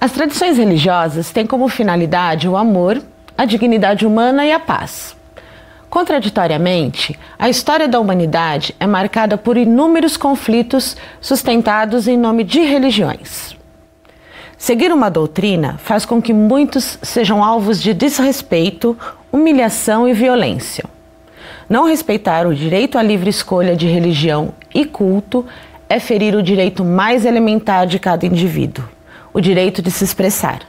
As tradições religiosas têm como finalidade o amor, a dignidade humana e a paz. Contraditoriamente, a história da humanidade é marcada por inúmeros conflitos sustentados em nome de religiões. Seguir uma doutrina faz com que muitos sejam alvos de desrespeito, humilhação e violência. Não respeitar o direito à livre escolha de religião e culto é ferir o direito mais elementar de cada indivíduo, o direito de se expressar.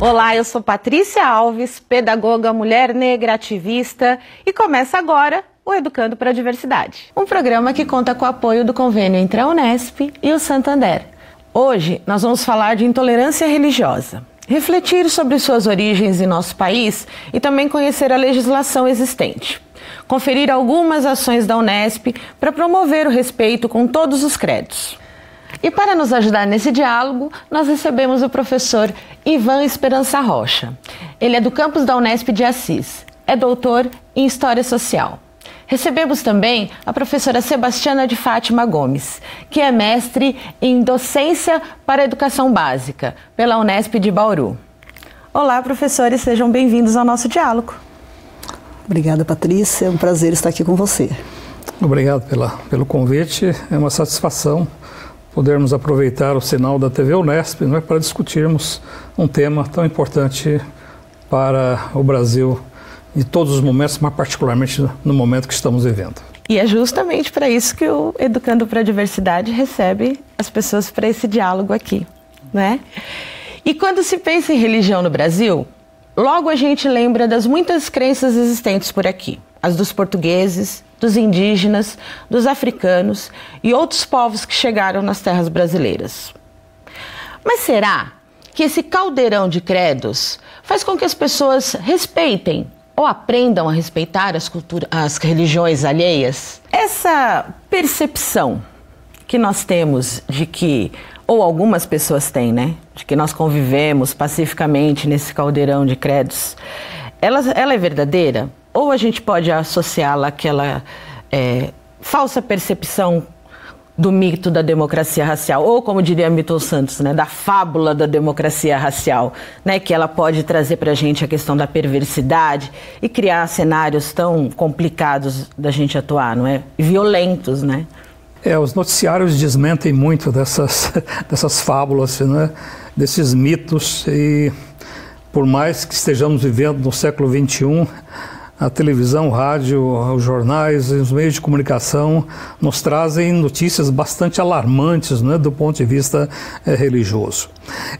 Olá, eu sou Patrícia Alves, pedagoga, mulher negra, ativista, e começa agora o Educando para a Diversidade, um programa que conta com o apoio do convênio entre a Unesp e o Santander. Hoje nós vamos falar de intolerância religiosa, refletir sobre suas origens em nosso país e também conhecer a legislação existente. Conferir algumas ações da Unesp para promover o respeito com todos os credos. E para nos ajudar nesse diálogo, nós recebemos o professor Ivan Esperança Rocha. Ele é do campus da Unesp de Assis, é doutor em História Social. Recebemos também a professora Sebastiana de Fátima Gomes, que é mestre em Docência para a Educação Básica, pela Unesp de Bauru. Olá, professores, sejam bem-vindos ao nosso diálogo. Obrigada, Patrícia. É um prazer estar aqui com você. Obrigado pela, pelo convite. É uma satisfação podermos aproveitar o sinal da TV Unesp é, para discutirmos um tema tão importante para o Brasil em todos os momentos, mas particularmente no momento que estamos vivendo. E é justamente para isso que o Educando para a Diversidade recebe as pessoas para esse diálogo aqui, né? E quando se pensa em religião no Brasil, logo a gente lembra das muitas crenças existentes por aqui, as dos portugueses, dos indígenas, dos africanos e outros povos que chegaram nas terras brasileiras. Mas será que esse caldeirão de credos faz com que as pessoas respeitem ou aprendam a respeitar as, culturas, as religiões alheias? Essa percepção que nós temos de que, ou algumas pessoas têm, né, de que nós convivemos pacificamente nesse caldeirão de credos, ela, ela é verdadeira? Ou a gente pode associá-la àquela é, falsa percepção do mito da democracia racial, ou como diria Milton Santos, né, da fábula da democracia racial, né, que ela pode trazer para a gente a questão da perversidade e criar cenários tão complicados da gente atuar, não é? Violentos, né? É, os noticiários desmentem muito dessas, dessas fábulas, né, desses mitos e por mais que estejamos vivendo no século XXI, a televisão, o rádio, os jornais, os meios de comunicação nos trazem notícias bastante alarmantes né, do ponto de vista é, religioso.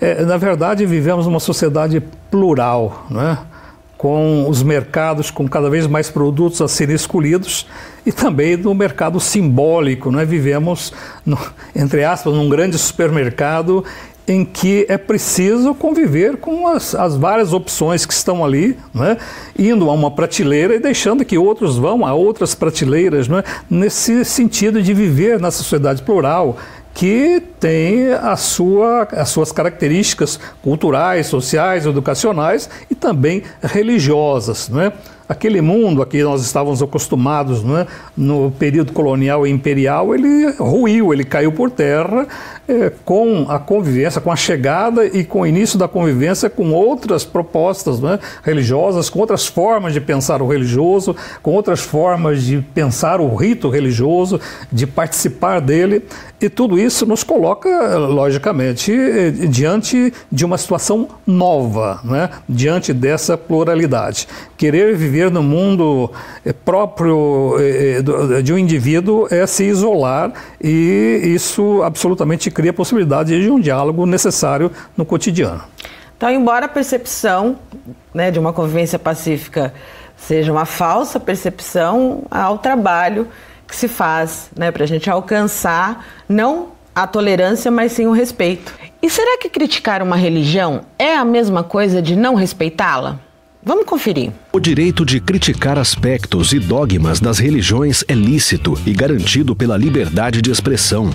É, na verdade, vivemos uma sociedade plural, né, com os mercados com cada vez mais produtos a serem escolhidos e também no mercado simbólico. Né? Vivemos, no, entre aspas, num grande supermercado em que é preciso conviver com as, as várias opções que estão ali, né? indo a uma prateleira e deixando que outros vão a outras prateleiras, né? nesse sentido de viver na sociedade plural, que tem a sua, as suas características culturais, sociais, educacionais e também religiosas. Não é? aquele mundo a que nós estávamos acostumados é? no período colonial e imperial, ele ruiu, ele caiu por terra é, com a convivência, com a chegada e com o início da convivência com outras propostas é? religiosas, com outras formas de pensar o religioso, com outras formas de pensar o rito religioso, de participar dele. E tudo isso nos coloca, logicamente, é, diante de uma situação nova, né? diante dessa pluralidade. Querer viver no mundo eh, próprio eh, eh, de um indivíduo é se isolar e isso absolutamente cria a possibilidade de um diálogo necessário no cotidiano. Então, embora a percepção né, de uma convivência pacífica seja uma falsa percepção, há o trabalho que se faz né, para a gente alcançar não a tolerância, mas sim o respeito. E será que criticar uma religião é a mesma coisa de não respeitá-la? Vamos conferir. O direito de criticar aspectos e dogmas das religiões é lícito e garantido pela liberdade de expressão.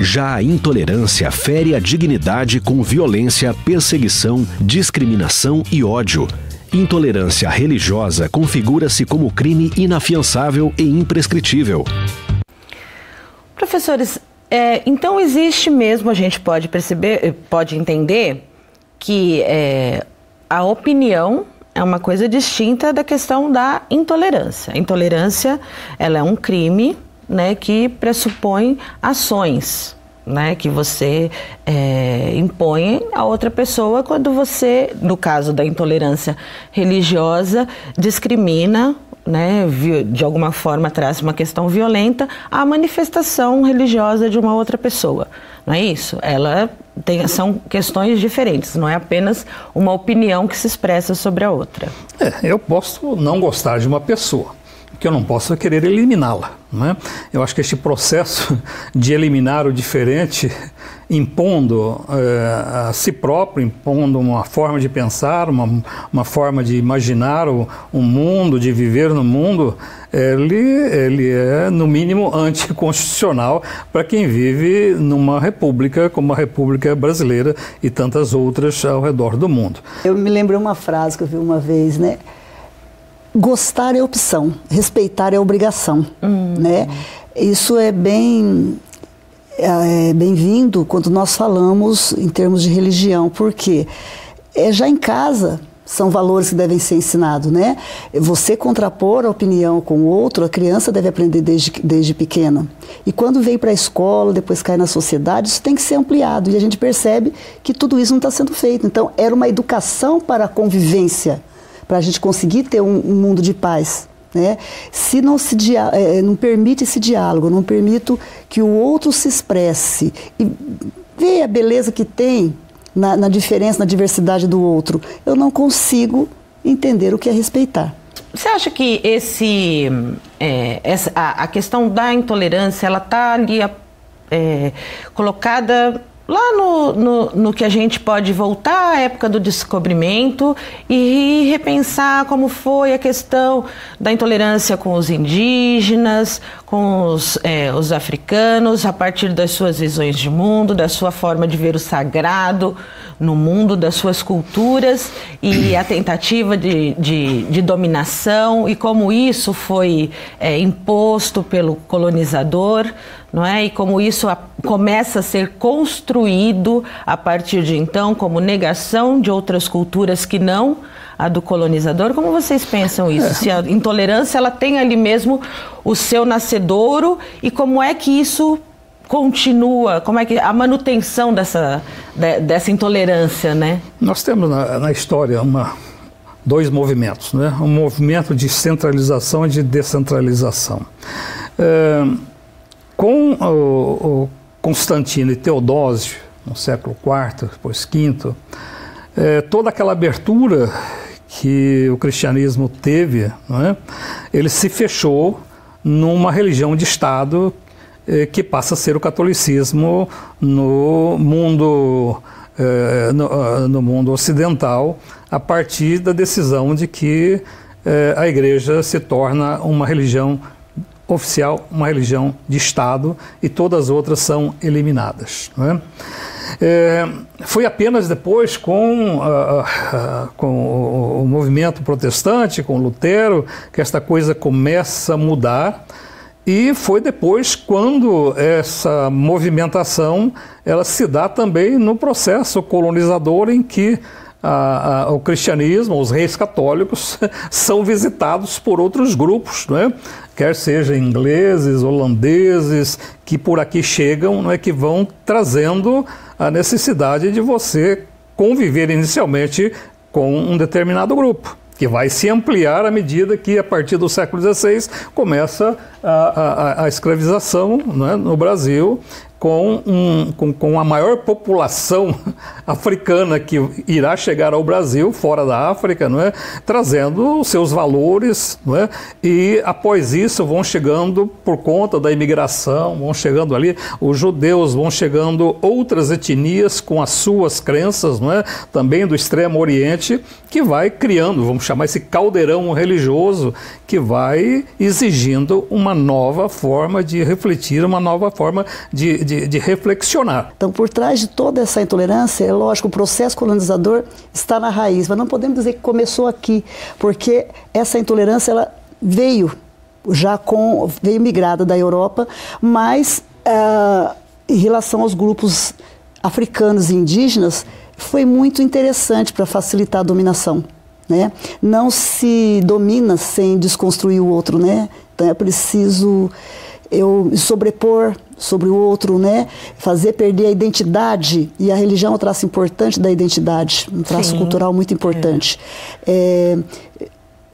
Já a intolerância fere a dignidade com violência, perseguição, discriminação e ódio. Intolerância religiosa configura-se como crime inafiançável e imprescritível. Professores, é, então existe mesmo, a gente pode perceber, pode entender que é, a opinião é uma coisa distinta da questão da intolerância. A intolerância ela é um crime né, que pressupõe ações. Né, que você é, impõe a outra pessoa quando você, no caso da intolerância religiosa, discrimina né, de alguma forma traz uma questão violenta à manifestação religiosa de uma outra pessoa. Não é isso? Ela tem, são questões diferentes, não é apenas uma opinião que se expressa sobre a outra. É, eu posso não gostar de uma pessoa, que eu não posso querer eliminá-la. Né? Eu acho que este processo de eliminar o diferente, impondo é, a si próprio, impondo uma forma de pensar, uma, uma forma de imaginar o, mundo, de viver no mundo, ele, ele é, no mínimo, anticonstitucional para quem vive numa república como a República Brasileira e tantas outras ao redor do mundo. Eu me lembro uma frase que eu vi uma vez, né? Gostar é opção, respeitar é obrigação, hum. né? Isso é bem é, é bem-vindo quando nós falamos em termos de religião, porque é já em casa são valores que devem ser ensinados, né? Você contrapor a opinião com o outro, a criança deve aprender desde, desde pequena. E quando vem para a escola, depois cai na sociedade, isso tem que ser ampliado. E a gente percebe que tudo isso não está sendo feito. Então, era uma educação para a convivência para a gente conseguir ter um, um mundo de paz. Né? Se não, se é, não permite esse diálogo, não permito que o outro se expresse e vê a beleza que tem na, na diferença, na diversidade do outro, eu não consigo entender o que é respeitar. Você acha que esse, é, essa, a, a, questão da intolerância, ela está ali é, colocada lá no, no, no, que a gente pode voltar à época do descobrimento e repensar como foi a questão da intolerância com os indígenas, com os, é, os africanos, a partir das suas visões de mundo, da sua forma de ver o sagrado no mundo, das suas culturas e a tentativa de, de, de dominação e como isso foi é, imposto pelo colonizador não é? E como isso a, começa a ser construído a partir de então como negação de outras culturas que não a do colonizador. Como vocês pensam isso? É. Se a intolerância ela tem ali mesmo o seu nascedouro e como é que isso continua? Como é que a manutenção dessa de, dessa intolerância, né? Nós temos na, na história uma dois movimentos, né? Um movimento de centralização e de descentralização. É, com o, o Constantino e Teodósio, no século IV, depois V, é, toda aquela abertura que o cristianismo teve, é? ele se fechou numa religião de Estado que passa a ser o catolicismo no mundo, é, no, ah, no, mundo ocidental, a partir da decisão de que é, a igreja se torna uma religião oficial, uma religião de Estado e todas as outras são eliminadas. É? Foi apenas depois com, uh, uh, com o, o, movimento protestante, com Lutero, que esta coisa começa a mudar. E foi depois quando essa movimentação ela se dá também no processo colonizador em que a, a, o cristianismo, os reis católicos, são visitados por outros grupos, é? quer seja ingleses, holandeses, que por aqui chegam, não é? que vão trazendo a necessidade de você conviver inicialmente com um determinado grupo que vai se ampliar à medida que, a partir do século XVI, começa a, a, a escravização né, no Brasil com, um, com, com a maior população africana que irá chegar ao Brasil, fora da África, não é? trazendo os seus valores, não é? e após isso vão chegando, por conta da imigração, vão chegando ali os judeus, vão chegando outras etnias com as suas crenças, não é? também do Extremo Oriente, que vai criando, vamos chamar esse caldeirão religioso, que vai exigindo uma nova forma de refletir, uma nova forma de, de, de, reflexionar. Então, por trás de toda essa intolerância, é lógico, o processo colonizador está na raiz, mas não podemos dizer que começou aqui, porque essa intolerância ela veio já com veio migrada da Europa, mas uh, em relação aos grupos africanos e indígenas, foi muito interessante para facilitar a dominação. Né? Não se domina sem desconstruir o outro, né? Então é preciso eu sobrepor sobre o outro, né? Fazer perder a identidade e a religião é um traço importante da identidade, um traço Sim. cultural muito importante. É.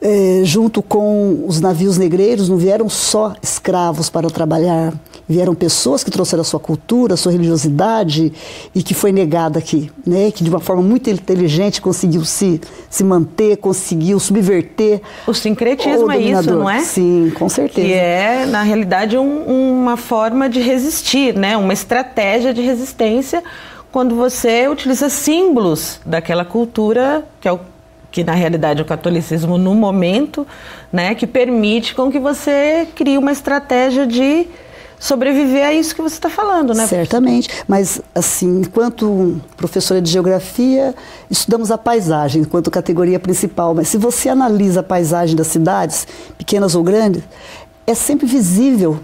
É, é, junto com os navios negreiros, não vieram só escravos para trabalhar, vieram pessoas que trouxeram a sua cultura, a sua religiosidade e que foi negada aqui, né? que de uma forma muito inteligente conseguiu se, se manter, conseguiu subverter. O sincretismo o é isso, não é? Sim, com certeza. Que é, na realidade, um, uma forma de resistir, né? uma estratégia de resistência quando você utiliza símbolos daquela cultura, que é o que na realidade é o catolicismo no momento, né, que permite com que você crie uma estratégia de sobreviver a isso que você está falando, né? Certamente, mas assim, enquanto professora de geografia, estudamos a paisagem enquanto categoria principal, mas se você analisa a paisagem das cidades, pequenas ou grandes, é sempre visível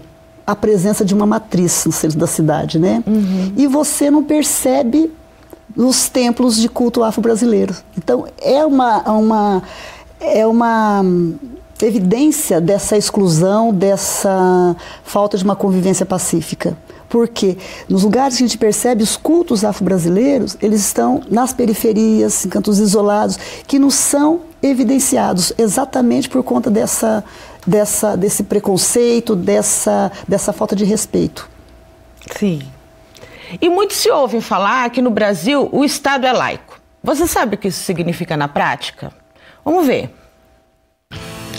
a presença de uma matriz no centro da cidade, né? Uhum. E você não percebe nos templos de culto afro-brasileiro. Então, é uma, uma, é uma evidência dessa exclusão, dessa falta de uma convivência pacífica. Porque nos lugares que a gente percebe os cultos afro-brasileiros, eles estão nas periferias, em cantos isolados, que não são evidenciados exatamente por conta dessa, dessa, desse preconceito, dessa, dessa falta de respeito. Sim. E muito se ouve falar que no Brasil o Estado é laico. Você sabe o que isso significa na prática? Vamos ver.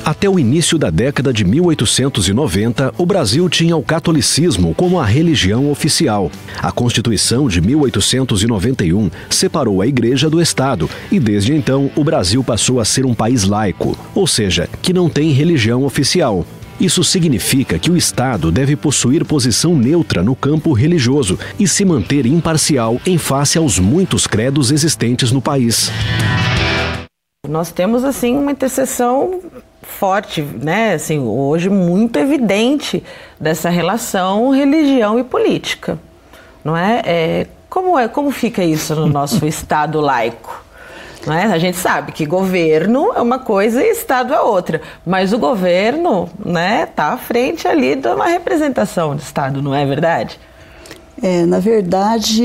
Até o início da década de 1890, o Brasil tinha o catolicismo como a religião oficial. A Constituição de 1891 separou a Igreja do Estado e, desde então, o Brasil passou a ser um país laico, ou seja, que não tem religião oficial. Isso significa que o Estado deve possuir posição neutra no campo religioso e se manter imparcial em face aos muitos credos existentes no país. Nós temos assim uma interseção forte, né? Assim, hoje muito evidente dessa relação religião e política, não é? é como é como fica isso no nosso Estado laico? É? A gente sabe que governo é uma coisa e Estado é outra, mas o governo né, tá à frente ali de uma representação de Estado, não é verdade? É, na verdade,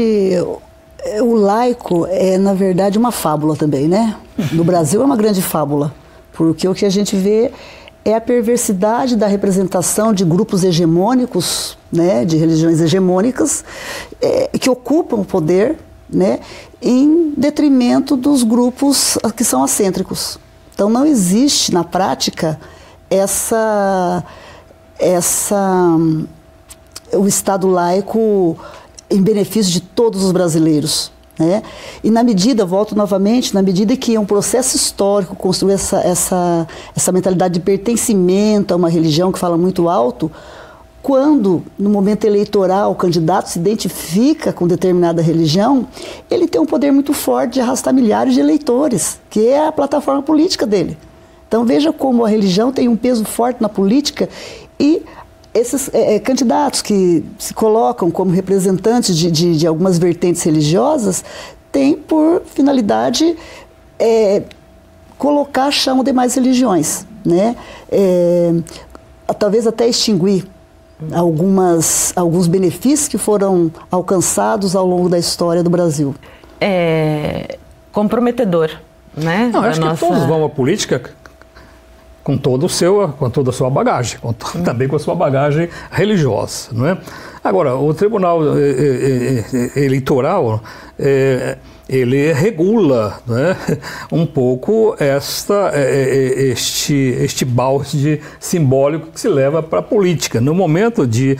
o laico é, na verdade, uma fábula também, né? No Brasil é uma grande fábula, porque o que a gente vê é a perversidade da representação de grupos hegemônicos, né, de religiões hegemônicas, é, que ocupam o poder né, em detrimento dos grupos que são acêntricos. Então não existe na prática essa essa o Estado laico em benefício de todos os brasileiros. Né? E na medida, volto novamente, na medida que é um processo histórico construir essa, essa, essa mentalidade de pertencimento a uma religião que fala muito alto, quando, no momento eleitoral, o candidato se identifica com determinada religião, ele tem um poder muito forte de arrastar milhares de eleitores, que é a plataforma política dele. Então veja como a religião tem um peso forte na política e esses é, é candidatos que se colocam como representantes de, de, de algumas vertentes religiosas têm por finalidade é, colocar chão demais religiões, né? É, talvez até extinguir algumas, alguns benefícios que foram alcançados ao longo da história do Brasil? É comprometedor, né? Não, acho nossa... que todos vão à política com todo o seu, com toda a sua bagagem, com, hum. também com a sua bagagem religiosa, não é? Agora, o Tribunal eh, eh, eh, Eleitoral ele regula né, um pouco esta, este, este balde simbólico que se leva para a política. No momento de,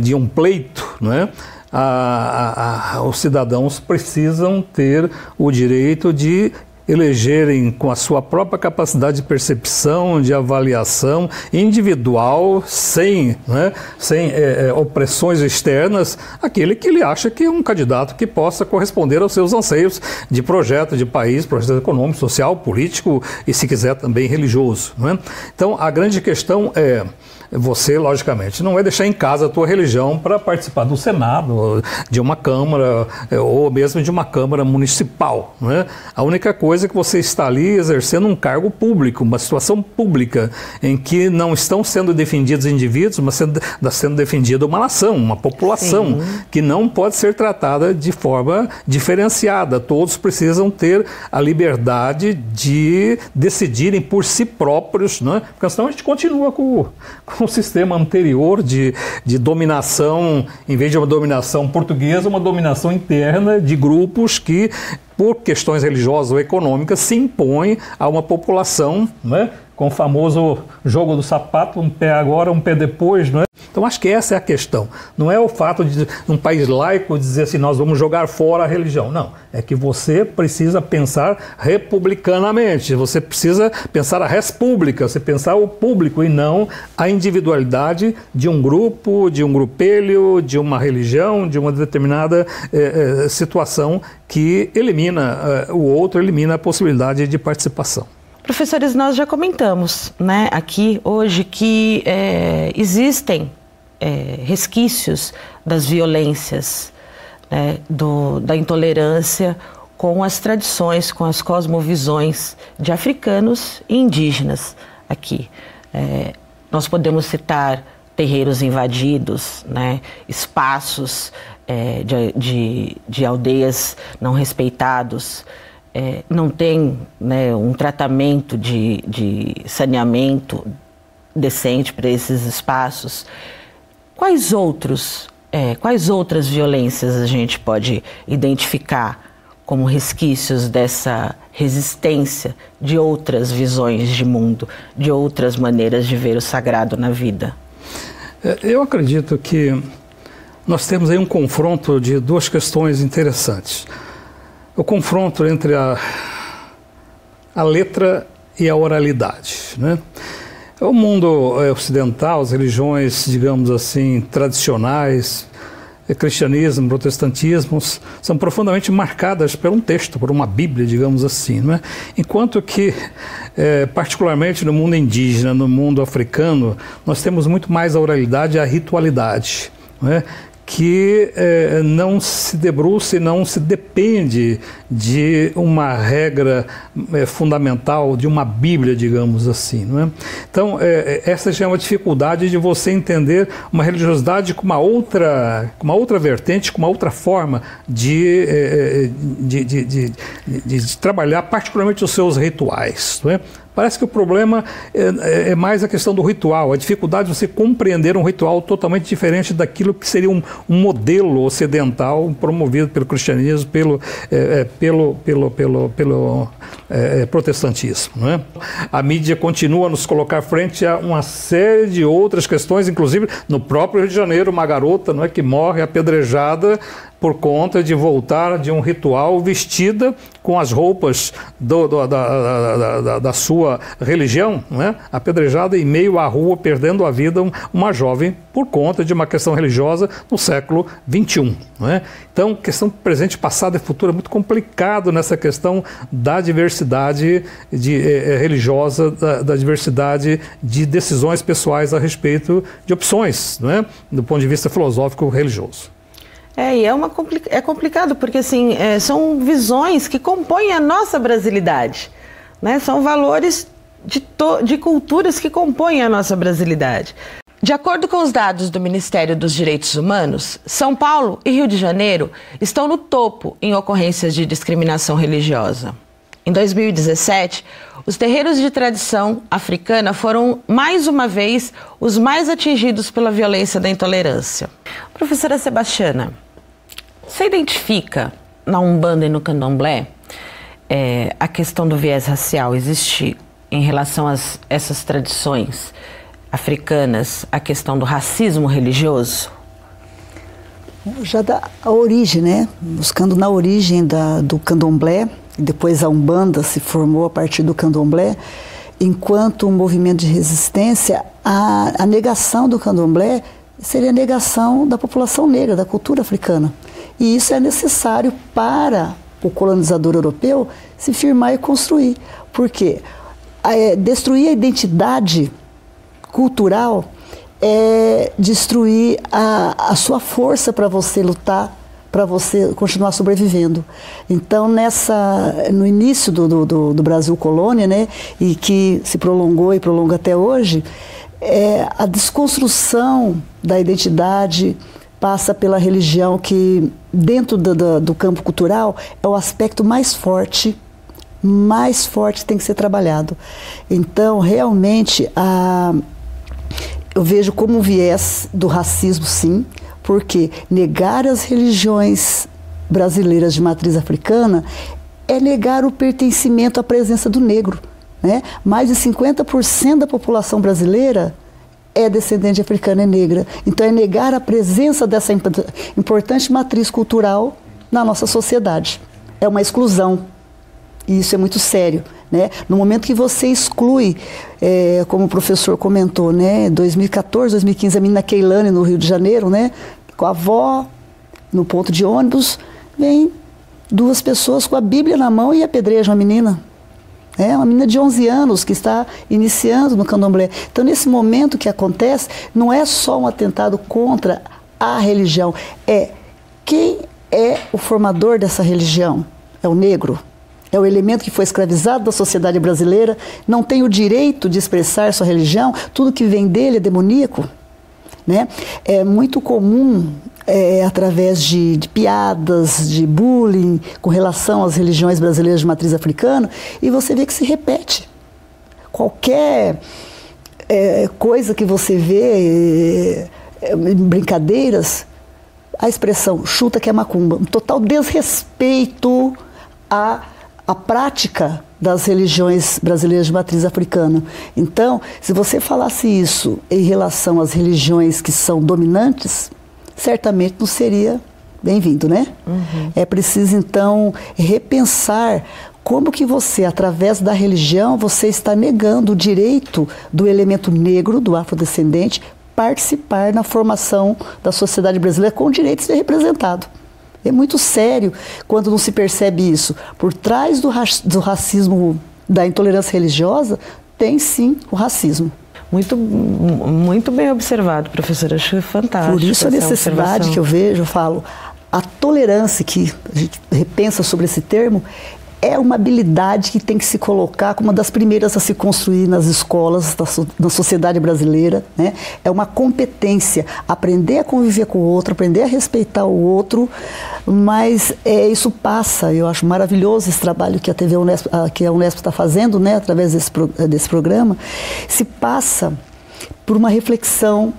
de um pleito, né, a, a, os cidadãos precisam ter o direito de elegerem com a sua própria capacidade de percepção, de avaliação individual, sem, né, sem é, é, opressões externas, aquele que ele acha que é um candidato que possa corresponder aos seus anseios de projeto de país, projeto econômico, social, político e, se quiser, também religioso. Né? Então, a grande questão é você, logicamente, não vai deixar em casa a tua religião para participar do Senado, de uma Câmara, ou mesmo de uma Câmara municipal. Né? A única coisa é que você está ali exercendo um cargo público, uma situação pública, em que não estão sendo defendidos indivíduos, mas sendo, sendo defendida uma nação, uma população, Sim. que não pode ser tratada de forma diferenciada. Todos precisam ter a liberdade de decidirem por si próprios, né? porque senão a gente continua com, com o sistema anterior de, de dominação, em vez de uma dominação portuguesa, uma dominação interna de grupos que por questões religiosas ou econômicas, se impõem a uma população, né, com o famoso jogo do sapato, um pé agora, um pé depois, não é? Então acho que essa é a questão. Não é o fato de um país laico dizer assim, nós vamos jogar fora a religião. Não. É que você precisa pensar republicanamente. Você precisa pensar a res pública, você pensar o público e não a individualidade de um grupo, de um grupelho, de uma religião, de uma determinada eh, eh, situação que elimina eh, o outro, elimina a possibilidade de participação. Professores, nós já comentamos né, aqui hoje que é, existem é, resquícios das violências, né, do, da intolerância com as tradições, com as cosmovisões de africanos e indígenas aqui. É, nós podemos citar terreiros invadidos, né, espaços é, de, de, de aldeias não respeitados é, não tem né, um tratamento de, de saneamento decente para esses espaços, quais outros, é, quais outras violências a gente pode identificar como resquícios dessa resistência de outras visões de mundo, de outras maneiras de ver o sagrado na vida? É, eu acredito que nós temos aí um confronto de duas questões interessantes o confronto entre a, a letra e a oralidade. Né? O mundo é, ocidental, as religiões, digamos assim, tradicionais, é, cristianismo, protestantismo, são profundamente marcadas por um texto, por uma Bíblia, digamos assim. Não é? Enquanto que, é, particularmente no mundo indígena, no mundo africano, nós temos muito mais a oralidade e a ritualidade. Não é? Que eh, não se debruça e não se depende de uma regra eh, fundamental, de uma Bíblia, digamos assim. Não é? Então, eh, essa já é uma dificuldade de você entender uma religiosidade com uma outra, com uma outra vertente, com uma outra forma de, de, de, de, trabalhar, particularmente os seus rituais. Não é? Parece que o problema é, é, é, mais a questão do ritual, a dificuldade de você compreender um ritual totalmente diferente daquilo que seria um, um modelo ocidental promovido pelo cristianismo, pelo, é, é pelo, pelo, pelo, pelo é, é, protestantismo. Não é? A mídia continua a nos colocar frente a uma série de outras questões, inclusive no próprio Rio de Janeiro, uma garota não é, que morre apedrejada por conta de voltar de um ritual vestida com as roupas do, do, da, da, da, sua religião, né? apedrejada em meio à rua, perdendo a vida uma jovem por conta de uma questão religiosa no século XXI. Né? Então, questão presente, passado e futuro é muito complicado nessa questão da diversidade de, eh, religiosa, da, da, diversidade de decisões pessoais a respeito de opções, né? do ponto de vista filosófico religioso. É, e é, uma, é complicado, porque assim, é, são visões que compõem a nossa brasilidade. Né? São valores de, de culturas que compõem a nossa brasilidade. De acordo com os dados do Ministério dos Direitos Humanos, São Paulo e Rio de Janeiro estão no topo em ocorrências de discriminação religiosa. Em 2017, os terreiros de tradição africana foram, mais uma vez, os mais atingidos pela violência da intolerância. Professora Sebastiana, você identifica na Umbanda e no Candomblé é, a questão do viés racial existir em relação a essas tradições africanas, a questão do racismo religioso? Já da origem, né? Buscando na origem da, do candomblé, depois a Umbanda se formou a partir do candomblé, enquanto um movimento de resistência, a, a negação do candomblé seria a negação da população negra, da cultura africana. E isso é necessário para o colonizador europeu se firmar e construir. Porque é, destruir a identidade cultural é destruir a, a sua força para você lutar, para você continuar sobrevivendo. Então, nessa, no início do, do, do, Brasil colônia, né, e que se prolongou e prolonga até hoje, é, a desconstrução da identidade passa pela religião que, dentro do, do, do campo cultural, é o aspecto mais forte mais forte tem que ser trabalhado. Então, realmente, a, eu vejo como um viés do racismo, sim, porque negar as religiões brasileiras de matriz africana é negar o pertencimento à presença do negro. Né? Mais de 50% da população brasileira é descendente africana e negra. Então, é negar a presença dessa importante matriz cultural na nossa sociedade. É uma exclusão. E isso é muito sério. Né? No momento que você exclui, é, como o professor comentou, né, 2014, 2015, a menina Keilane no Rio de Janeiro, né, com a avó no ponto de ônibus, vem duas pessoas com a Bíblia na mão e apedrejam a menina. É uma menina de 11 anos que está iniciando no candomblé. Então, nesse momento que acontece, não é só um atentado contra a religião, é quem é o formador dessa religião? É o negro? É o elemento que foi escravizado da sociedade brasileira, não tem o direito de expressar sua religião, tudo que vem dele é demoníaco. Né? É muito comum, é, através de, de, piadas, de bullying com relação às religiões brasileiras de matriz africana, e você vê que se repete. Qualquer é, coisa que você vê, é, brincadeiras, a expressão chuta que é macumba, um total desrespeito a a prática das religiões brasileiras de matriz africana. Então, se você falasse isso em relação às religiões que são dominantes, certamente não seria bem-vindo, né? Uhum. É preciso então repensar como que você, através da religião, você está negando o direito do elemento negro, do afrodescendente, participar na formação da sociedade brasileira com o direito de ser representado. É muito sério quando não se percebe isso. Por trás do, do racismo, da intolerância religiosa, tem sim o racismo. Muito, muito bem observado, professora. Acho fantástico. Por isso a necessidade que eu vejo, eu falo, a tolerância, que a gente repensa sobre esse termo, é uma habilidade que tem que se colocar como uma das primeiras a se construir nas escolas, na sociedade brasileira. Né? É uma competência, aprender a conviver com o outro, aprender a respeitar o outro, mas é, isso passa, eu acho maravilhoso esse trabalho que a TV Unesp, que a Unesp está fazendo, né, através desse, desse programa, se passa por uma reflexão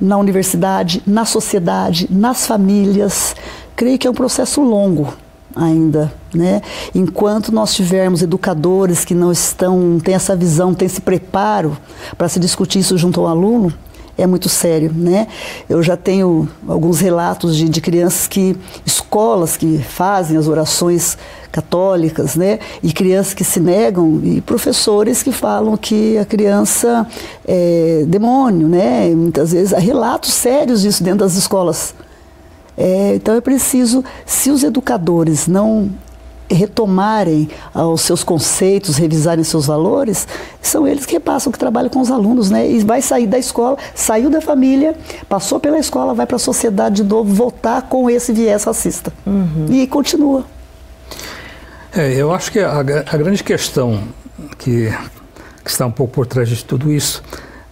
na universidade, na sociedade, nas famílias. Creio que é um processo longo ainda, né? Enquanto nós tivermos educadores que não estão, têm essa visão, têm esse preparo para se discutir isso junto ao aluno, é muito sério, né? Eu já tenho alguns relatos de, de crianças que, escolas que fazem as orações católicas, né? E crianças que se negam e professores que falam que a criança é demônio, né? Muitas vezes há relatos sérios disso dentro das escolas é, então é preciso, se os educadores não retomarem ah, os seus conceitos, revisarem seus valores, são eles que repassam, que trabalham com os alunos, né? E vai sair da escola, saiu da família, passou pela escola, vai para a sociedade de novo, voltar com esse viés racista. Uhum. E continua. É, eu acho que a, a grande questão que, que está um pouco por trás de tudo isso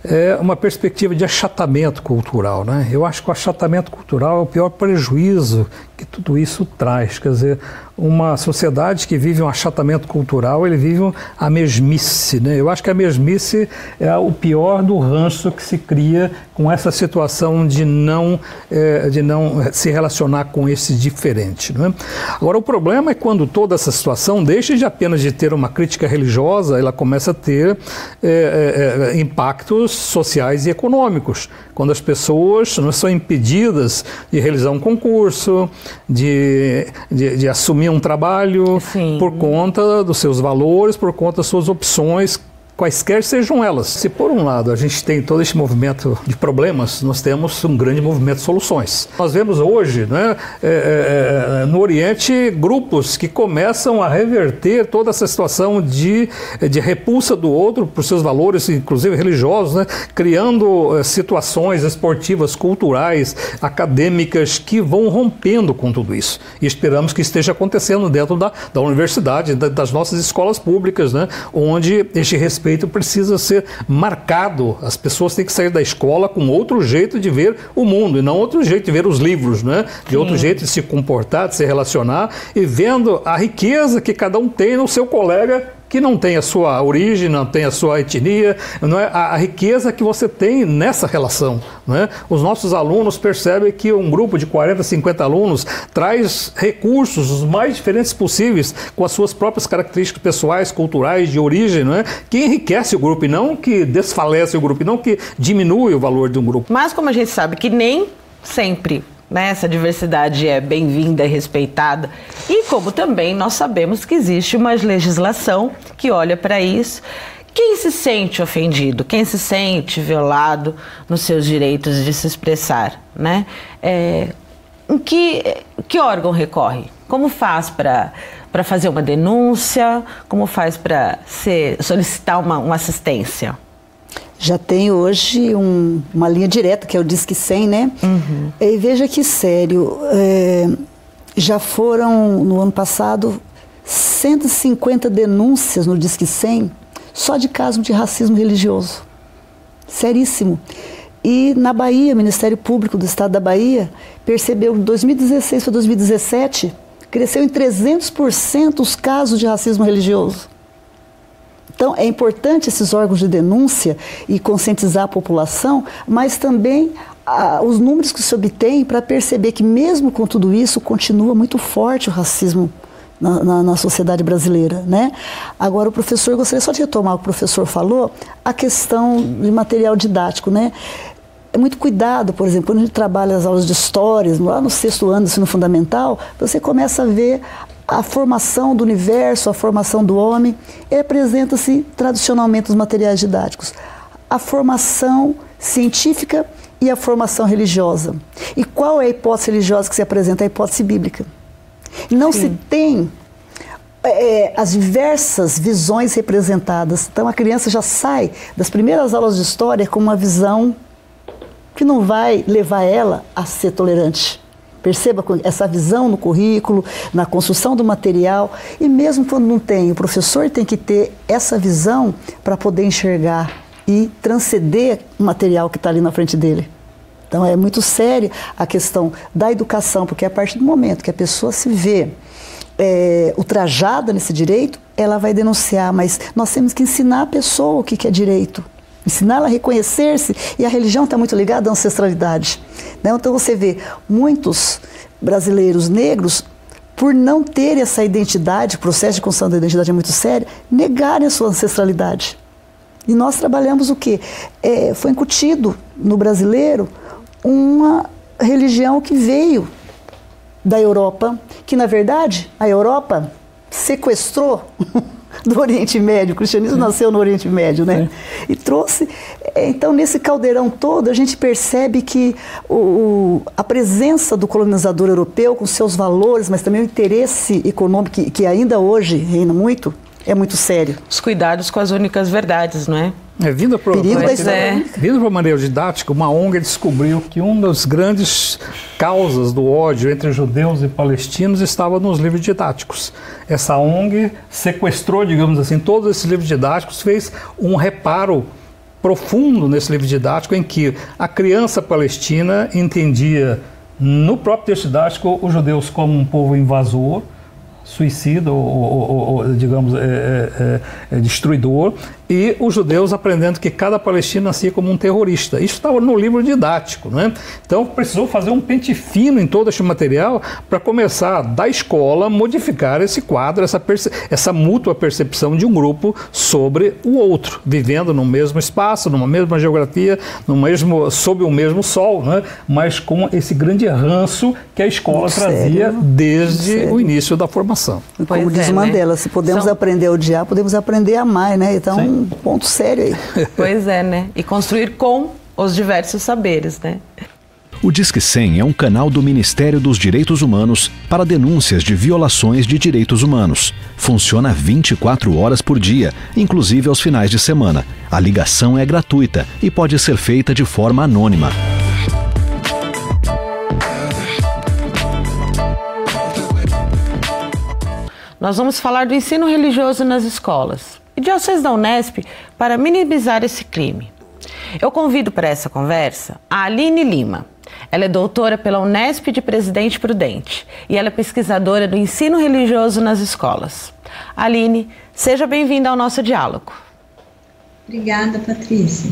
é uma perspectiva de achatamento cultural. Né? Eu acho que o achatamento cultural é o pior prejuízo que tudo isso traz. Quer dizer, uma sociedade que vive um achatamento cultural, ele vive a mesmice. Né? Eu acho que a mesmice é o pior do ranço que se cria com essa situação de não, é, de não se relacionar com esse diferente. Né? Agora, o problema é quando toda essa situação deixa de apenas de ter uma crítica religiosa, ela começa a ter é, é, é impactos sociais e econômicos. Quando as pessoas não são impedidas de realizar um concurso, de, de, de assumir um trabalho Sim. por conta dos seus valores, por conta das suas opções quaisquer sejam elas. Se por um lado a gente tem todo esse movimento de problemas, nós temos um grande movimento de soluções. Nós vemos hoje né, é, é, no Oriente grupos que começam a reverter toda essa situação de, de repulsa do outro por seus valores, inclusive religiosos, né, criando é, situações esportivas, culturais, acadêmicas que vão rompendo com tudo isso. E esperamos que esteja acontecendo dentro da, da universidade, da, das nossas escolas públicas, né, onde este respeito respeito precisa ser marcado. As pessoas têm que sair da escola com outro jeito de ver o mundo e não outro jeito de ver os livros, né? De Sim. outro jeito de se comportar, de se relacionar e vendo a riqueza que cada um tem no seu colega que não tem a sua origem, não tem a sua etnia, não é a, a riqueza que você tem nessa relação. Não é? Os nossos alunos percebem que um grupo de 40, 50 alunos traz recursos os mais diferentes possíveis, com as suas próprias características pessoais, culturais, de origem, não é? que enriquece o grupo e não que desfalece o grupo, e não que diminui o valor de um grupo. Mas como a gente sabe que nem sempre né, essa diversidade é bem-vinda e respeitada. E como também nós sabemos que existe uma legislação que olha para isso. Quem se sente ofendido, quem se sente violado nos seus direitos de se expressar, né? É, em que, que órgão recorre? Como faz para fazer uma denúncia? Como faz para solicitar uma, uma assistência? Já tem hoje um, uma linha direta, que é o Disque 100, né? Uhum. E veja que sério, é, já foram, no ano passado, 150 denúncias no Disque 100 só de casos de racismo religioso. Seríssimo. E na Bahia, o Ministério Público do Estado da Bahia percebeu que de 2016 para 2017 cresceu em 300% os casos de racismo religioso. Então, é importante esses órgãos de denúncia e conscientizar a população, mas também ah, os números que se obtém para perceber que, mesmo com tudo isso, continua muito forte o racismo na, na, na, sociedade brasileira, né? Agora, o professor, gostaria só de retomar o que o professor falou, a questão de material didático, né? É muito cuidado, por exemplo, quando a gente trabalha as aulas de histórias, lá no sexto ano ensino fundamental, você começa a ver a formação do universo, a formação do homem, apresenta-se tradicionalmente nos materiais didáticos. A formação científica e a formação religiosa. E qual é a hipótese religiosa que se apresenta? A hipótese bíblica. Não Sim. se tem é, as diversas visões representadas. Então a criança já sai das primeiras aulas de história com uma visão que não vai levar ela a ser tolerante. Perceba essa visão no currículo, na construção do material. E mesmo quando não tem, o professor tem que ter essa visão para poder enxergar e transcender o material que está ali na frente dele. Então é muito séria a questão da educação, porque a partir do momento que a pessoa se vê é, ultrajada nesse direito, ela vai denunciar, mas nós temos que ensinar a pessoa o que é direito ensiná-la a reconhecer-se, e a religião está muito ligada à ancestralidade. Né? Então você vê muitos brasileiros negros, por não ter essa identidade, o processo de construção da identidade é muito sério, negarem a sua ancestralidade. E nós trabalhamos o quê? É, foi incutido no brasileiro uma religião que veio da Europa, que na verdade a Europa sequestrou do Oriente Médio. O cristianismo Sim. nasceu no Oriente Médio, né? Sim. E trouxe. É, então, nesse caldeirão todo, a gente percebe que o, a presença do colonizador europeu, com seus valores, mas também o interesse econômico, que, que ainda hoje reina muito, é muito sério. Os cuidados com as únicas verdades, não é? É, vindo para é. vindo para o maneira didática, uma ONG descobriu que uma das grandes causas do ódio entre judeus e palestinos estava nos livros didáticos. Essa ONG sequestrou, digamos assim, todos esses livros didáticos, fez um reparo profundo nesse livro didático em que a criança palestina entendia no próprio texto didático os judeus como um povo invasor, suicida ou, ou, ou digamos, é, é, é, destruidor, e os judeus aprendendo que cada palestino nascia como um terrorista. Isso estava no livro didático. Né? Então precisou fazer um pente fino em todo este material para começar, da escola, modificar esse quadro, essa, essa mútua percepção de um grupo sobre o outro, vivendo no mesmo espaço, numa mesma geografia, no mesmo, sob o mesmo sol, né? mas com esse grande ranço que a escola Muito trazia sério? desde o início da formação. Como pois diz é, né? Mandela, né? se podemos São... aprender a odiar, podemos aprender a amar, né? Então, Sim um ponto sério aí. Pois é, né? E construir com os diversos saberes, né? O Disque 100 é um canal do Ministério dos Direitos Humanos para denúncias de violações de direitos humanos. Funciona 24 horas por dia, inclusive aos finais de semana. A ligação é gratuita e pode ser feita de forma anônima. Nós vamos falar do ensino religioso nas escolas e de ações da Unesp para minimizar esse crime. Eu convido para essa conversa a Aline Lima. Ela é doutora pela Unesp de Presidente Prudente e ela é pesquisadora do ensino religioso nas escolas. Aline, seja bem-vinda ao nosso diálogo. Obrigada, Patrícia.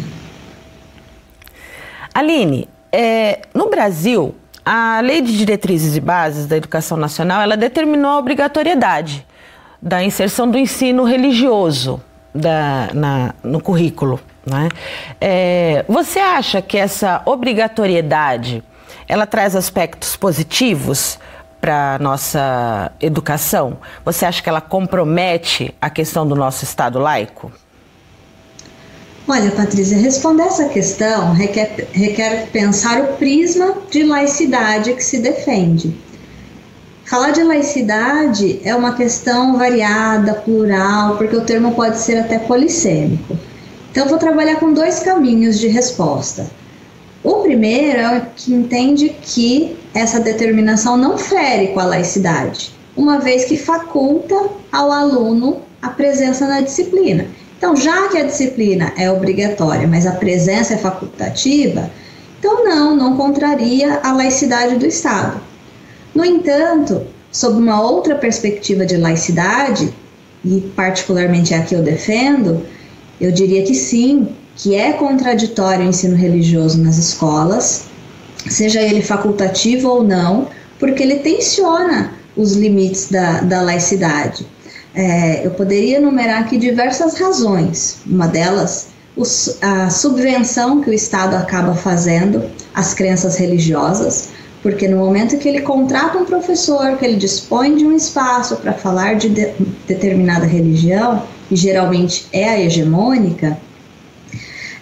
Aline, é, no Brasil, a Lei de Diretrizes e Bases da Educação Nacional ela determinou a obrigatoriedade da inserção do ensino religioso da, na, no currículo. Né? É, você acha que essa obrigatoriedade ela traz aspectos positivos para nossa educação? Você acha que ela compromete a questão do nosso Estado laico? Olha, Patrícia, responder essa questão requer, requer pensar o prisma de laicidade que se defende. Falar de laicidade é uma questão variada, plural, porque o termo pode ser até polissêmico. Então, vou trabalhar com dois caminhos de resposta. O primeiro é o que entende que essa determinação não fere com a laicidade, uma vez que faculta ao aluno a presença na disciplina. Então, já que a disciplina é obrigatória, mas a presença é facultativa, então não, não contraria a laicidade do Estado. No entanto, sob uma outra perspectiva de laicidade, e particularmente é a que eu defendo, eu diria que sim, que é contraditório o ensino religioso nas escolas, seja ele facultativo ou não, porque ele tensiona os limites da, da laicidade. É, eu poderia enumerar aqui diversas razões. Uma delas, a subvenção que o Estado acaba fazendo às crenças religiosas, porque no momento que ele contrata um professor, que ele dispõe de um espaço para falar de, de determinada religião, e geralmente é a hegemônica,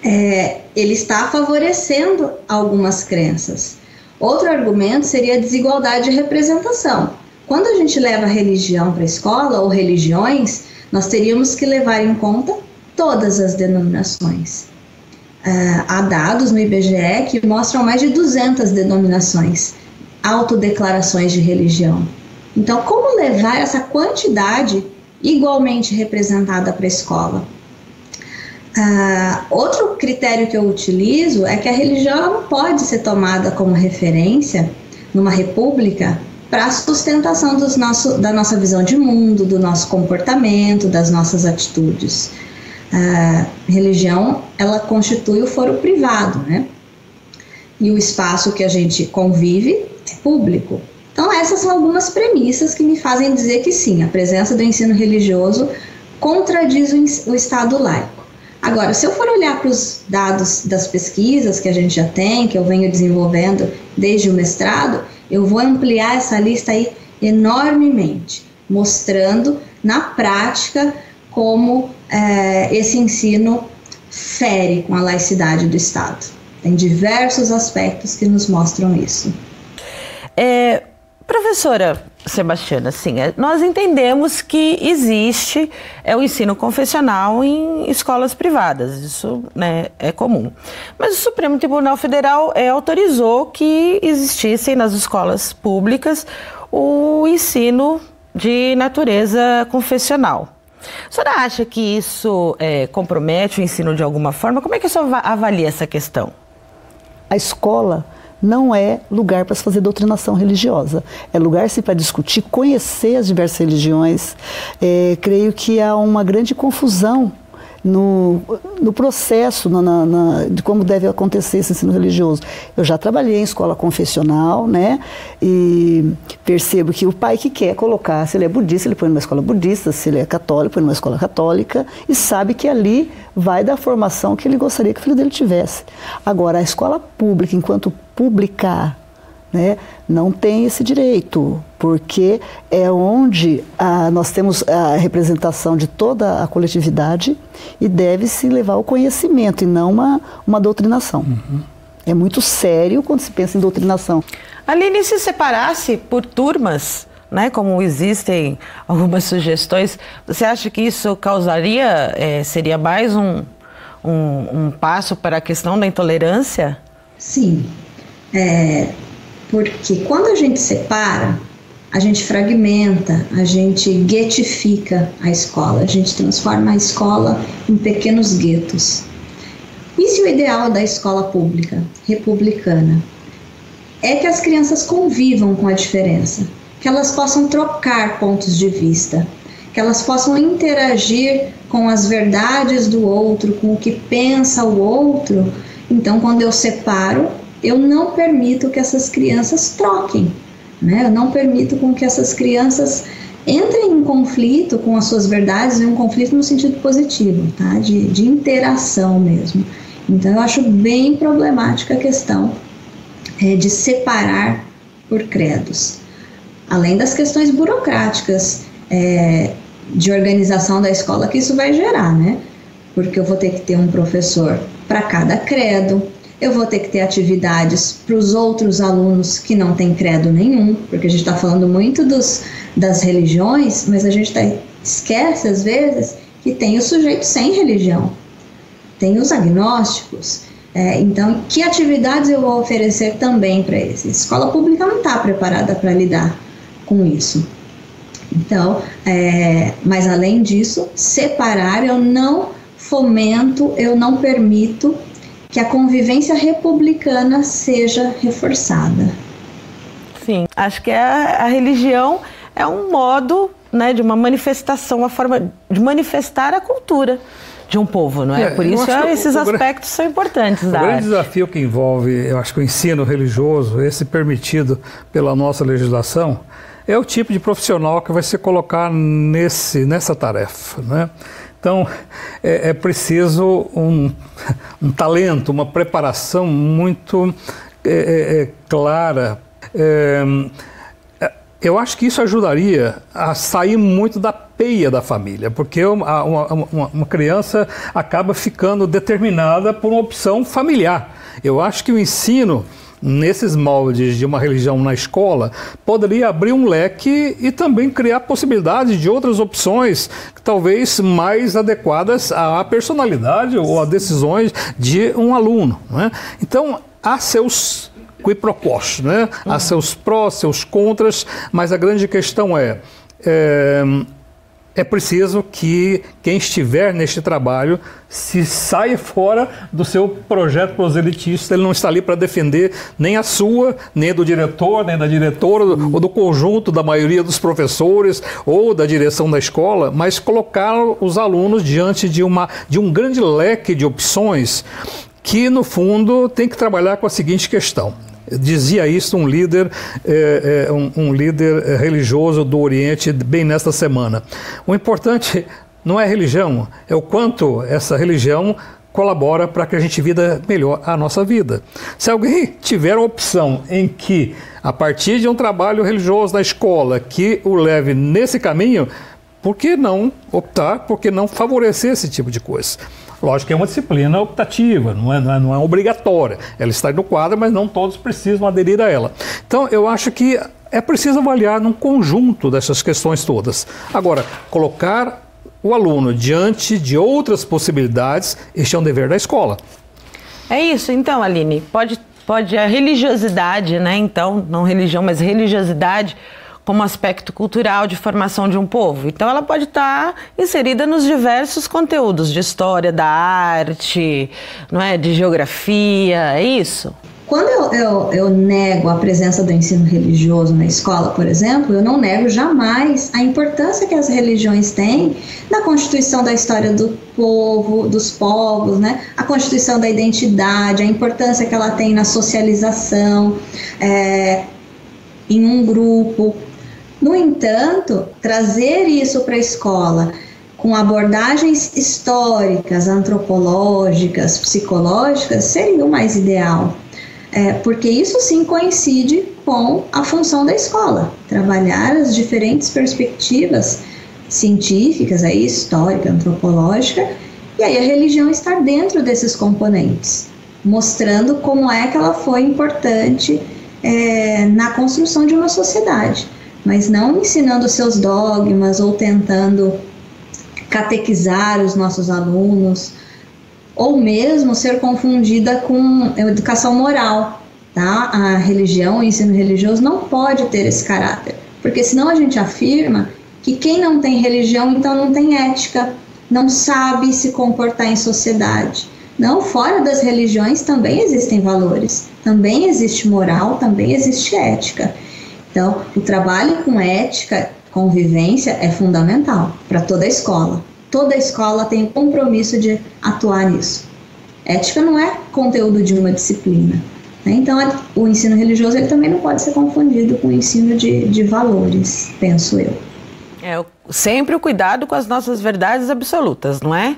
é, ele está favorecendo algumas crenças. Outro argumento seria a desigualdade de representação. Quando a gente leva religião para a escola ou religiões, nós teríamos que levar em conta todas as denominações. Há dados no IBGE que mostram mais de 200 denominações, autodeclarações de religião. Então, como levar essa quantidade igualmente representada para a escola? Uh, outro critério que eu utilizo é que a religião não pode ser tomada como referência numa república para a sustentação nosso, da nossa visão de mundo, do nosso comportamento, das nossas atitudes. A religião, ela constitui o foro privado, né? E o espaço que a gente convive é público. Então, essas são algumas premissas que me fazem dizer que sim, a presença do ensino religioso contradiz o, Estado laico. Agora, se eu for olhar para os dados das pesquisas que a gente já tem, que eu venho desenvolvendo desde o mestrado, eu vou ampliar essa lista aí enormemente, mostrando na prática como é, esse ensino fere com a laicidade do Estado. Tem diversos aspectos que nos mostram isso. É, professora Sebastiana, assim, nós entendemos que existe é, o ensino confessional em escolas privadas, isso né, é comum. Mas o Supremo Tribunal Federal é, autorizou que existissem nas escolas públicas o ensino de natureza confessional. A senhora acha que isso é, compromete o ensino de alguma forma? Como é que a senhora avalia essa questão? A escola não é lugar para se fazer doutrinação religiosa. É lugar-se para discutir, conhecer as diversas religiões. É, creio que há uma grande confusão no, no processo na, na, de como deve acontecer esse ensino religioso. Eu já trabalhei em escola confessional, né? E percebo que o pai que quer colocar, se ele é budista, ele põe numa escola budista, se ele é católico, põe numa escola católica, e sabe que ali vai dar a formação que ele gostaria que o filho dele tivesse. Agora, a escola pública, enquanto publicar né, não tem esse direito, porque é onde ah, nós temos a representação de toda a coletividade e deve-se levar o conhecimento e não uma, uma doutrinação. Uhum. É muito sério quando se pensa em doutrinação. Aline, se separasse por turmas, né, como existem algumas sugestões, você acha que isso causaria, é, seria mais um, um, um, passo para a questão da intolerância? Sim, é, porque quando a gente separa, a gente fragmenta, a gente guetifica a escola, a gente transforma a escola em pequenos guetos. E se o ideal da escola pública, republicana, é que as crianças convivam com a diferença, que elas possam trocar pontos de vista, que elas possam interagir com as verdades do outro, com o que pensa o outro. Então, quando eu separo, eu não permito que essas crianças troquem, né? Eu não permito com que essas crianças entrem em conflito com as suas verdades, em um conflito no sentido positivo, tá? De, de interação mesmo. Então, eu acho bem problemática a questão é, de separar por credos. Além das questões burocráticas é, de organização da escola que isso vai gerar, né? Porque eu vou ter que ter um professor para cada credo, eu vou ter que ter atividades para os outros alunos que não têm credo nenhum, porque a gente está falando muito dos, das religiões, mas a gente tá, esquece às vezes que tem o sujeito sem religião, tem os agnósticos. É, então, que atividades eu vou oferecer também para eles? A escola pública não está preparada para lidar com isso. Então, é, mas além disso, separar eu não fomento, eu não permito que a convivência republicana seja reforçada. Sim, acho que a, a religião é um modo né, de uma manifestação, uma forma de manifestar a cultura de um povo, não é? é Por isso esses aspectos são importantes. O da grande arte. desafio que envolve, eu acho que o ensino religioso, esse permitido pela nossa legislação, é o tipo de profissional que vai se colocar nesse, nessa tarefa, né? Então, é, é preciso um, um, talento, uma preparação muito é, é, é clara. É, eu acho que isso ajudaria a sair muito da peia da família, porque uma, uma, uma, criança acaba ficando determinada por uma opção familiar. Eu acho que o ensino nesses moldes de uma religião na escola, poderia abrir um leque e também criar possibilidades de outras opções, talvez mais adequadas à personalidade ou a decisões de um aluno. Né? Então, há seus quiproquos, né? há seus prós, seus contras, mas a grande questão é, é é preciso que quem estiver neste trabalho se saia fora do seu projeto proselitista. Ele não está ali para defender nem a sua, nem do diretor, nem da diretora, ou do conjunto da maioria dos professores ou da direção da escola, mas colocar os alunos diante de, uma, de um grande leque de opções que, no fundo, tem que trabalhar com a seguinte questão Dizia isso um líder, é, é, um, um líder religioso do Oriente bem nesta semana. O importante não é a religião, é o quanto essa religião colabora para que a gente vida melhor a nossa vida. Se alguém tiver a opção em que, a partir de um trabalho religioso na escola, que o leve nesse caminho, por que não optar, por que não favorecer esse tipo de coisa? Lógico que é uma disciplina optativa, não é, não é, não é obrigatória. Ela está no quadro, mas não todos precisam aderir a ela. Então, eu acho que é preciso avaliar num conjunto dessas questões todas. Agora, colocar o aluno diante de outras possibilidades, este é um dever da escola. É isso, então, Aline. Pode, pode a religiosidade, né? Então, não religião, mas religiosidade como aspecto cultural de formação de um povo. Então, ela pode estar inserida nos diversos conteúdos de história da arte, não é, de geografia, é isso. Quando eu, eu, eu, nego a presença do ensino religioso na escola, por exemplo, eu não nego jamais a importância que as religiões têm na constituição da história do povo, dos povos, né? a constituição da identidade, a importância que ela tem na socialização é, em um grupo. No entanto, trazer isso para a escola com abordagens históricas, antropológicas, psicológicas seria o mais ideal. é, porque isso sim coincide com a função da escola, trabalhar as diferentes perspectivas científicas, aí, histórica, antropológica, e aí a religião está dentro desses componentes, mostrando como é que ela foi importante é, na construção de uma sociedade, mas não ensinando seus dogmas ou tentando catequizar os nossos alunos, ou mesmo ser confundida com educação moral. Tá? A religião, o ensino religioso não pode ter esse caráter, porque senão a gente afirma que quem não tem religião então não tem ética, não sabe se comportar em sociedade. Não, fora das religiões também existem valores, também existe moral, também existe ética. Então, o trabalho com ética, convivência é fundamental para toda a escola. Toda a escola tem o compromisso de atuar nisso. Ética não é conteúdo de uma disciplina. Né? Então, o ensino religioso ele também não pode ser confundido com o ensino de, de valores, penso eu. É, sempre o cuidado com as nossas verdades absolutas, não é?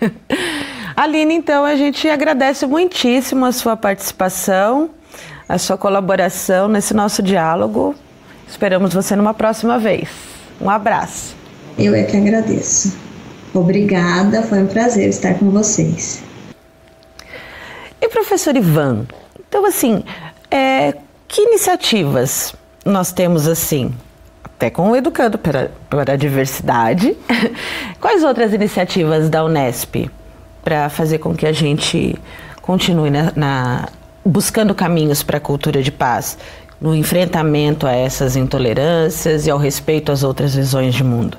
Aline, então a gente agradece muitíssimo a sua participação, a sua colaboração nesse nosso diálogo. Esperamos você numa próxima vez. Um abraço. Eu é que agradeço. Obrigada, foi um prazer estar com vocês. E professor Ivan, então assim, é, que iniciativas nós temos assim até com o Educando para, para a Diversidade. Quais outras iniciativas da Unesp para fazer com que a gente continue na, na buscando caminhos para a cultura de paz, no enfrentamento a essas intolerâncias e ao respeito às outras visões de mundo?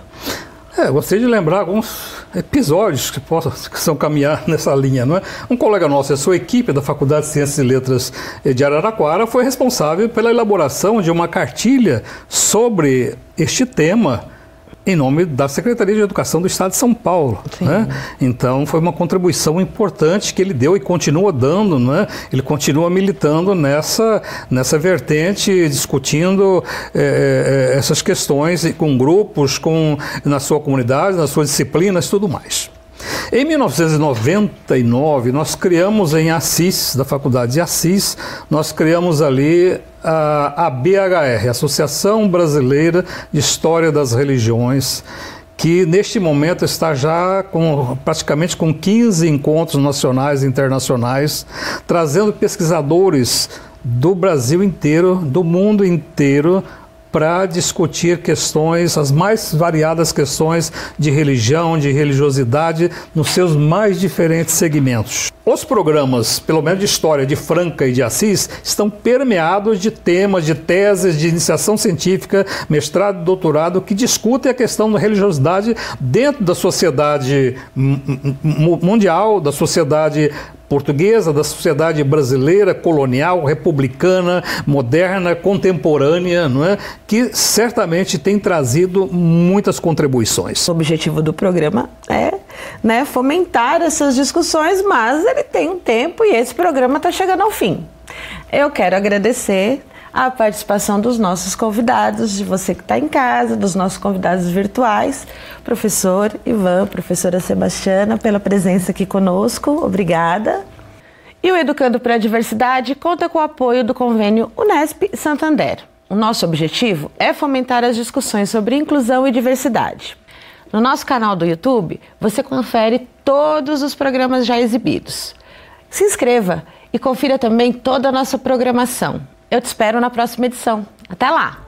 É, gostaria de lembrar alguns episódios que possam caminhar nessa linha. Não é? Um colega nosso, a sua equipe da Faculdade de Ciências e Letras de Araraquara, foi responsável pela elaboração de uma cartilha sobre este tema em nome da Secretaria de Educação do Estado de São Paulo. Né? Então foi uma contribuição importante que ele deu e continua dando, né? ele continua militando nessa, nessa vertente, discutindo é, essas questões com grupos, com, na sua comunidade, nas suas disciplinas e tudo mais. Em 1999, nós criamos em Assis, da Faculdade de Assis, nós criamos ali a, a BHR, Associação Brasileira de História das Religiões, que neste momento está já com praticamente com 15 encontros nacionais e internacionais, trazendo pesquisadores do Brasil inteiro, do mundo inteiro, para discutir questões, as mais variadas questões de religião, de religiosidade, nos seus mais diferentes segmentos. Os programas, pelo menos de história de Franca e de Assis, estão permeados de temas, de teses, de iniciação científica, mestrado e doutorado, que discutem a questão da religiosidade dentro da sociedade mundial, da sociedade portuguesa, da sociedade brasileira, colonial, republicana, moderna, contemporânea, não é? que certamente tem trazido muitas contribuições. O objetivo do programa é né, fomentar essas discussões, mas ele tem um tempo e esse programa está chegando ao fim. Eu quero agradecer a participação dos nossos convidados, de você que está em casa, dos nossos convidados virtuais, professor Ivan, professora Sebastiana, pela presença aqui conosco. Obrigada. E o Educando para a Diversidade conta com o apoio do convênio Unesp Santander. O nosso objetivo é fomentar as discussões sobre inclusão e diversidade. No nosso canal do YouTube, você confere todos os programas já exibidos. Se inscreva e confira também toda a nossa programação. Eu te espero na próxima edição. Até lá!